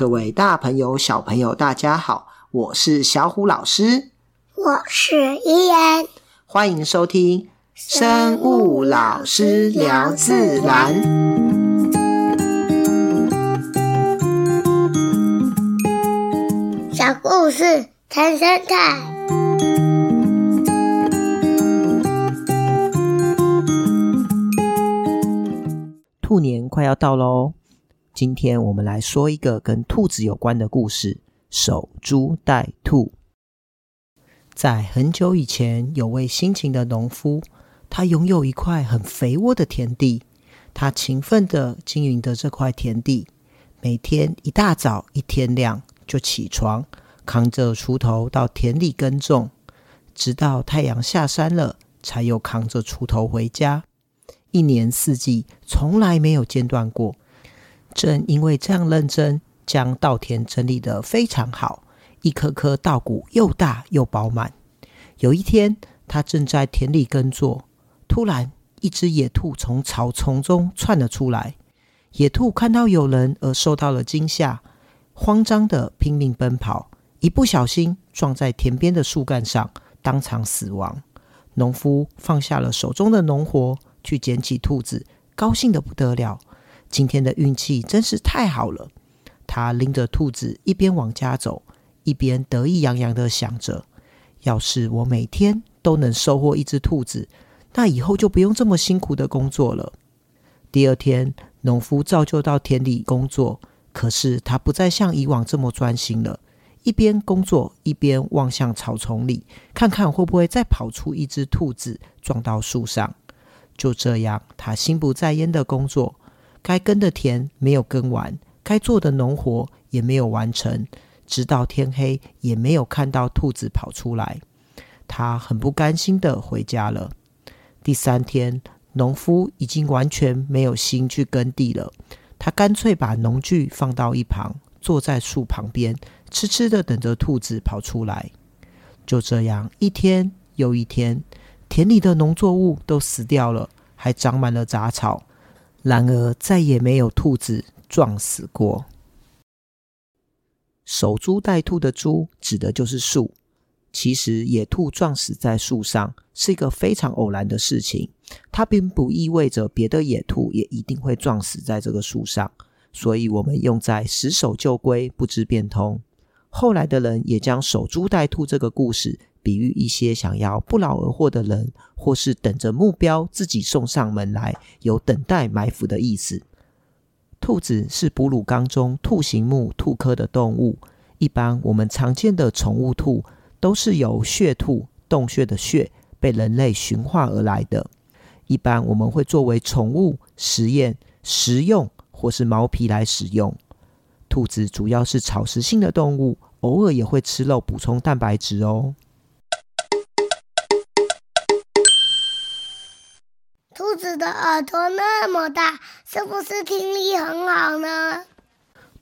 各位大朋友、小朋友，大家好，我是小虎老师，我是伊人，欢迎收听生物老师聊自然。小故事谈生态。兔年快要到喽。今天我们来说一个跟兔子有关的故事——守株待兔。在很久以前，有位辛勤的农夫，他拥有一块很肥沃的田地。他勤奋的经营着这块田地，每天一大早一天亮就起床，扛着锄头到田里耕种，直到太阳下山了，才又扛着锄头回家。一年四季，从来没有间断过。正因为这样认真，将稻田整理得非常好，一颗颗稻谷又大又饱满。有一天，他正在田里耕作，突然一只野兔从草丛中窜了出来。野兔看到有人而受到了惊吓，慌张地拼命奔跑，一不小心撞在田边的树干上，当场死亡。农夫放下了手中的农活，去捡起兔子，高兴得不得了。今天的运气真是太好了。他拎着兔子一边往家走，一边得意洋洋的想着：要是我每天都能收获一只兔子，那以后就不用这么辛苦的工作了。第二天，农夫照旧到田里工作，可是他不再像以往这么专心了。一边工作，一边望向草丛里，看看会不会再跑出一只兔子撞到树上。就这样，他心不在焉的工作。该耕的田没有耕完，该做的农活也没有完成，直到天黑也没有看到兔子跑出来。他很不甘心的回家了。第三天，农夫已经完全没有心去耕地了。他干脆把农具放到一旁，坐在树旁边，痴痴的等着兔子跑出来。就这样，一天又一天，田里的农作物都死掉了，还长满了杂草。然而，再也没有兔子撞死过。守株待兔的“株”指的就是树。其实，野兔撞死在树上是一个非常偶然的事情，它并不意味着别的野兔也一定会撞死在这个树上。所以，我们用在“死守旧规，不知变通”。后来的人也将“守株待兔”这个故事。比喻一些想要不劳而获的人，或是等着目标自己送上门来，有等待埋伏的意思。兔子是哺乳纲中兔形目兔科的动物。一般我们常见的宠物兔都是由穴兔（洞穴的穴）被人类驯化而来的。一般我们会作为宠物实验、食用或是毛皮来使用。兔子主要是草食性的动物，偶尔也会吃肉补充蛋白质哦。子的耳朵那么大，是不是听力很好呢？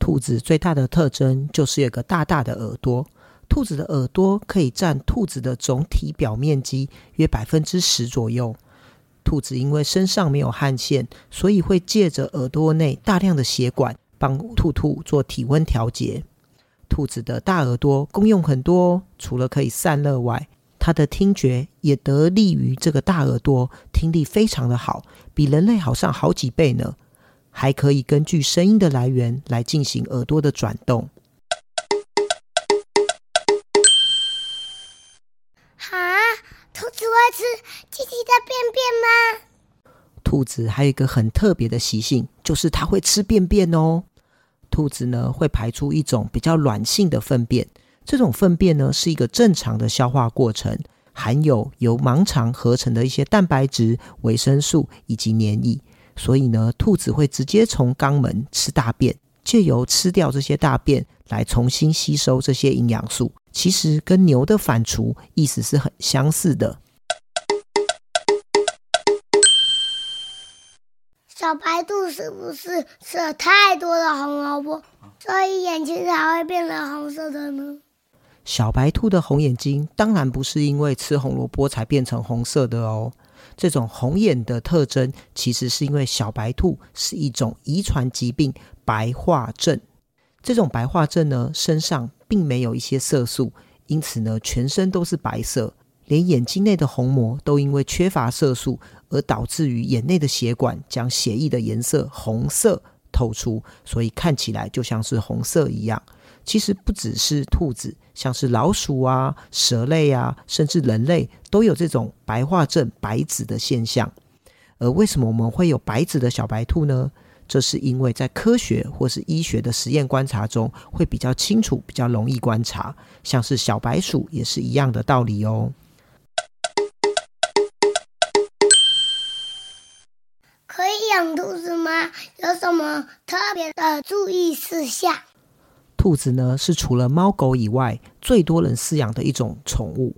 兔子最大的特征就是有个大大的耳朵。兔子的耳朵可以占兔子的总体表面积约百分之十左右。兔子因为身上没有汗腺，所以会借着耳朵内大量的血管帮兔兔做体温调节。兔子的大耳朵功用很多，除了可以散热外，它的听觉也得力于这个大耳朵，听力非常的好，比人类好上好几倍呢。还可以根据声音的来源来进行耳朵的转动。啊，兔子会吃自己的便便吗？兔子还有一个很特别的习性，就是它会吃便便哦。兔子呢，会排出一种比较软性的粪便。这种粪便呢，是一个正常的消化过程，含有由盲肠合成的一些蛋白质、维生素以及黏液，所以呢，兔子会直接从肛门吃大便，借由吃掉这些大便来重新吸收这些营养素。其实跟牛的反刍意思是很相似的。小白兔是不是吃了太多的红萝卜，所以眼睛才会变成红色的呢？小白兔的红眼睛当然不是因为吃红萝卜才变成红色的哦。这种红眼的特征，其实是因为小白兔是一种遗传疾病——白化症。这种白化症呢，身上并没有一些色素，因此呢，全身都是白色，连眼睛内的虹膜都因为缺乏色素，而导致于眼内的血管将血液的颜色红色透出，所以看起来就像是红色一样。其实不只是兔子，像是老鼠啊、蛇类啊，甚至人类都有这种白化症白紫的现象。而为什么我们会有白紫的小白兔呢？这是因为在科学或是医学的实验观察中，会比较清楚、比较容易观察。像是小白鼠也是一样的道理哦。可以养兔子吗？有什么特别的注意事项？兔子呢，是除了猫狗以外最多人饲养的一种宠物。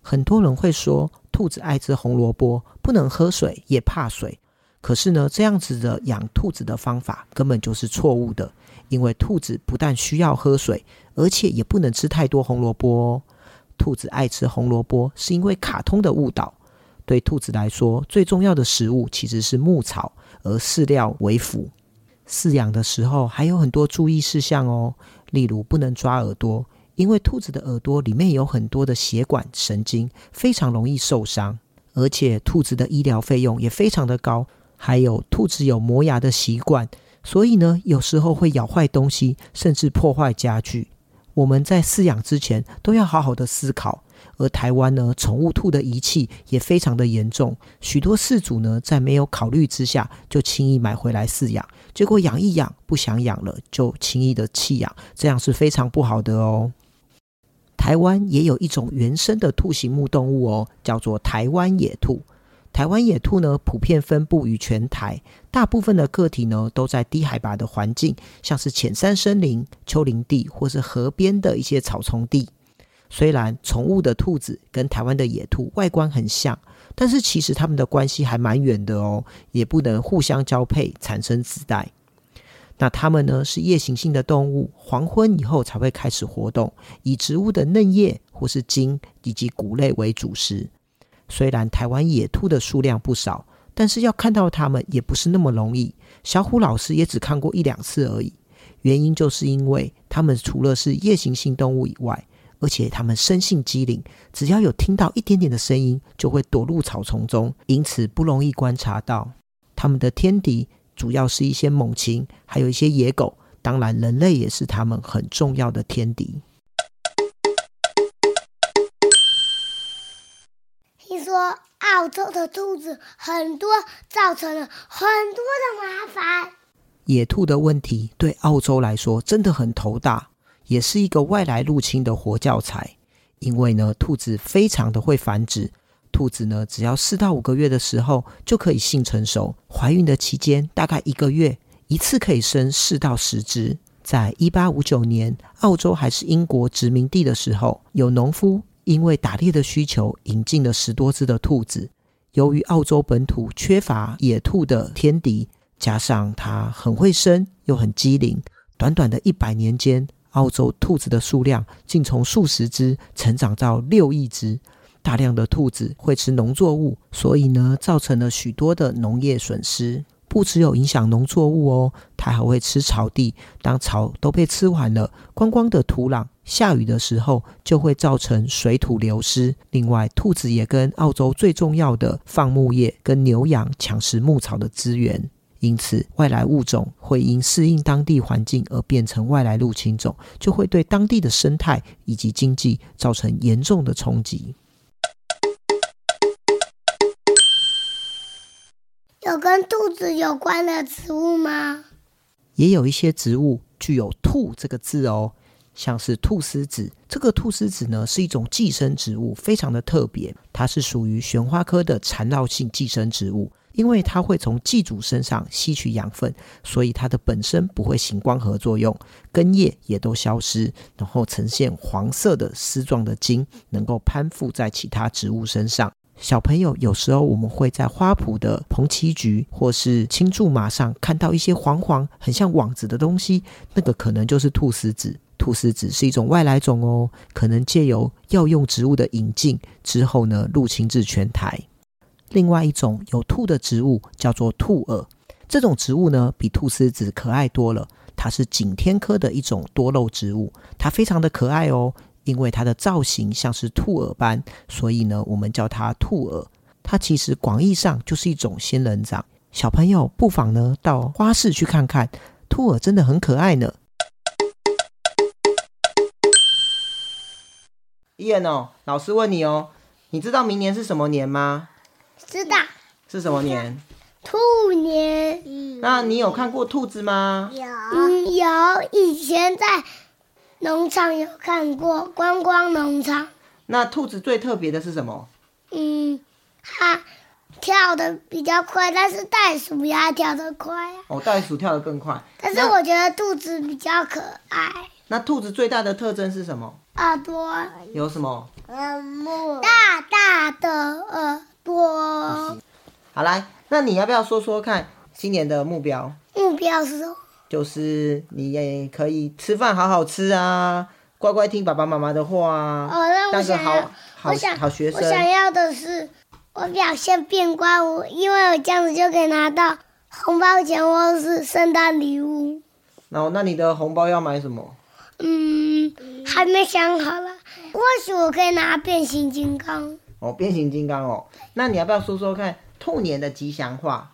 很多人会说，兔子爱吃红萝卜，不能喝水，也怕水。可是呢，这样子的养兔子的方法根本就是错误的。因为兔子不但需要喝水，而且也不能吃太多红萝卜哦。兔子爱吃红萝卜，是因为卡通的误导。对兔子来说，最重要的食物其实是牧草，而饲料为辅。饲养的时候还有很多注意事项哦，例如不能抓耳朵，因为兔子的耳朵里面有很多的血管神经，非常容易受伤。而且兔子的医疗费用也非常的高。还有兔子有磨牙的习惯，所以呢，有时候会咬坏东西，甚至破坏家具。我们在饲养之前都要好好的思考。而台湾呢，宠物兔的遗弃也非常的严重，许多饲主呢，在没有考虑之下就轻易买回来饲养，结果养一养不想养了，就轻易的弃养，这样是非常不好的哦。台湾也有一种原生的兔形目动物哦，叫做台湾野兔。台湾野兔呢，普遍分布于全台，大部分的个体呢，都在低海拔的环境，像是浅山森林、丘陵地或是河边的一些草丛地。虽然宠物的兔子跟台湾的野兔外观很像，但是其实它们的关系还蛮远的哦，也不能互相交配产生子代。那它们呢，是夜行性的动物，黄昏以后才会开始活动，以植物的嫩叶或是茎以及谷类为主食。虽然台湾野兔的数量不少，但是要看到它们也不是那么容易。小虎老师也只看过一两次而已。原因就是因为它们除了是夜行性动物以外，而且它们生性机灵，只要有听到一点点的声音，就会躲入草丛中，因此不容易观察到。它们的天敌主要是一些猛禽，还有一些野狗。当然，人类也是它们很重要的天敌。听说澳洲的兔子很多，造成了很多的麻烦。野兔的问题对澳洲来说真的很头大。也是一个外来入侵的活教材，因为呢，兔子非常的会繁殖。兔子呢，只要四到五个月的时候就可以性成熟，怀孕的期间大概一个月，一次可以生四到十只。在一八五九年，澳洲还是英国殖民地的时候，有农夫因为打猎的需求，引进了十多只的兔子。由于澳洲本土缺乏野兔的天敌，加上它很会生又很机灵，短短的一百年间。澳洲兔子的数量竟从数十只成长到六亿只。大量的兔子会吃农作物，所以呢，造成了许多的农业损失。不只有影响农作物哦，它还会吃草地。当草都被吃完了，光光的土壤，下雨的时候就会造成水土流失。另外，兔子也跟澳洲最重要的放牧业跟牛羊抢食牧草的资源。因此，外来物种会因适应当地环境而变成外来入侵种，就会对当地的生态以及经济造成严重的冲击。有跟兔子有关的植物吗？也有一些植物具有“兔”这个字哦，像是菟丝子。这个菟丝子呢，是一种寄生植物，非常的特别，它是属于旋花科的缠绕性寄生植物。因为它会从寄主身上吸取养分，所以它的本身不会行光合作用，根叶也都消失，然后呈现黄色的丝状的茎，能够攀附在其他植物身上。小朋友有时候我们会在花圃的红旗菊或是青苎麻上看到一些黄黄、很像网子的东西，那个可能就是菟丝子。菟丝子是一种外来种哦，可能借由药用植物的引进之后呢，入侵至全台。另外一种有兔的植物叫做兔耳，这种植物呢比菟丝子可爱多了。它是景天科的一种多肉植物，它非常的可爱哦。因为它的造型像是兔耳般，所以呢，我们叫它兔耳。它其实广义上就是一种仙人掌。小朋友不妨呢到花市去看看，兔耳真的很可爱呢。伊恩哦，老师问你哦，你知道明年是什么年吗？知道。是什么年？兔年。那你有看过兔子吗？有。嗯，有。以前在。农场有看过观光农场。那兔子最特别的是什么？嗯，它跳得比较快，但是袋鼠也跳得快啊。哦，袋鼠跳得更快。但是我觉得兔子比较可爱。那，兔子最大的特征是什么？耳朵。有什么？大大的耳朵。好来，那你要不要说说看今年的目标？目标是什么？就是你也可以吃饭好好吃啊，乖乖听爸爸妈妈的话啊，哦，那我想要，好学生。我想要的是，我表现变乖，我因为我这样子就可以拿到红包钱或是圣诞礼物。然后，那你的红包要买什么？嗯，还没想好了。或许我可以拿变形金刚。哦，变形金刚哦。那你要不要说说看兔年的吉祥话？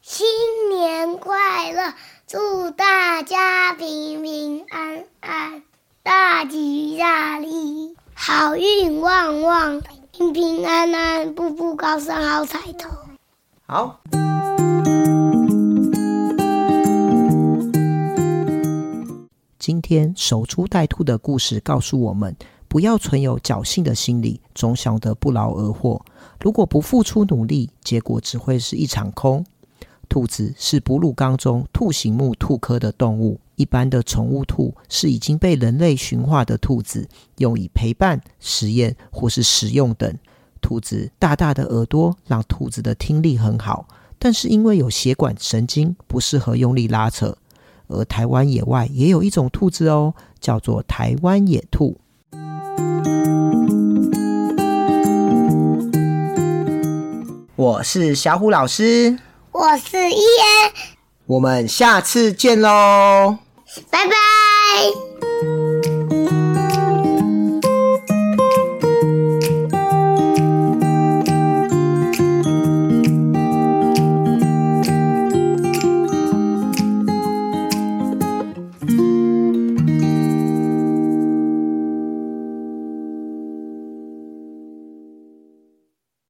新年快乐！祝大家平平安安，大吉大利，好运旺旺，平平安安，步步高升，好彩头。好。今天守株待兔的故事告诉我们，不要存有侥幸的心理，总想得不劳而获。如果不付出努力，结果只会是一场空。兔子是哺乳纲中兔形目兔科的动物。一般的宠物兔是已经被人类驯化的兔子，用以陪伴、实验或是食用等。兔子大大的耳朵让兔子的听力很好，但是因为有血管神经，不适合用力拉扯。而台湾野外也有一种兔子哦，叫做台湾野兔。我是小虎老师。我是伊恩，我们下次见喽，拜拜。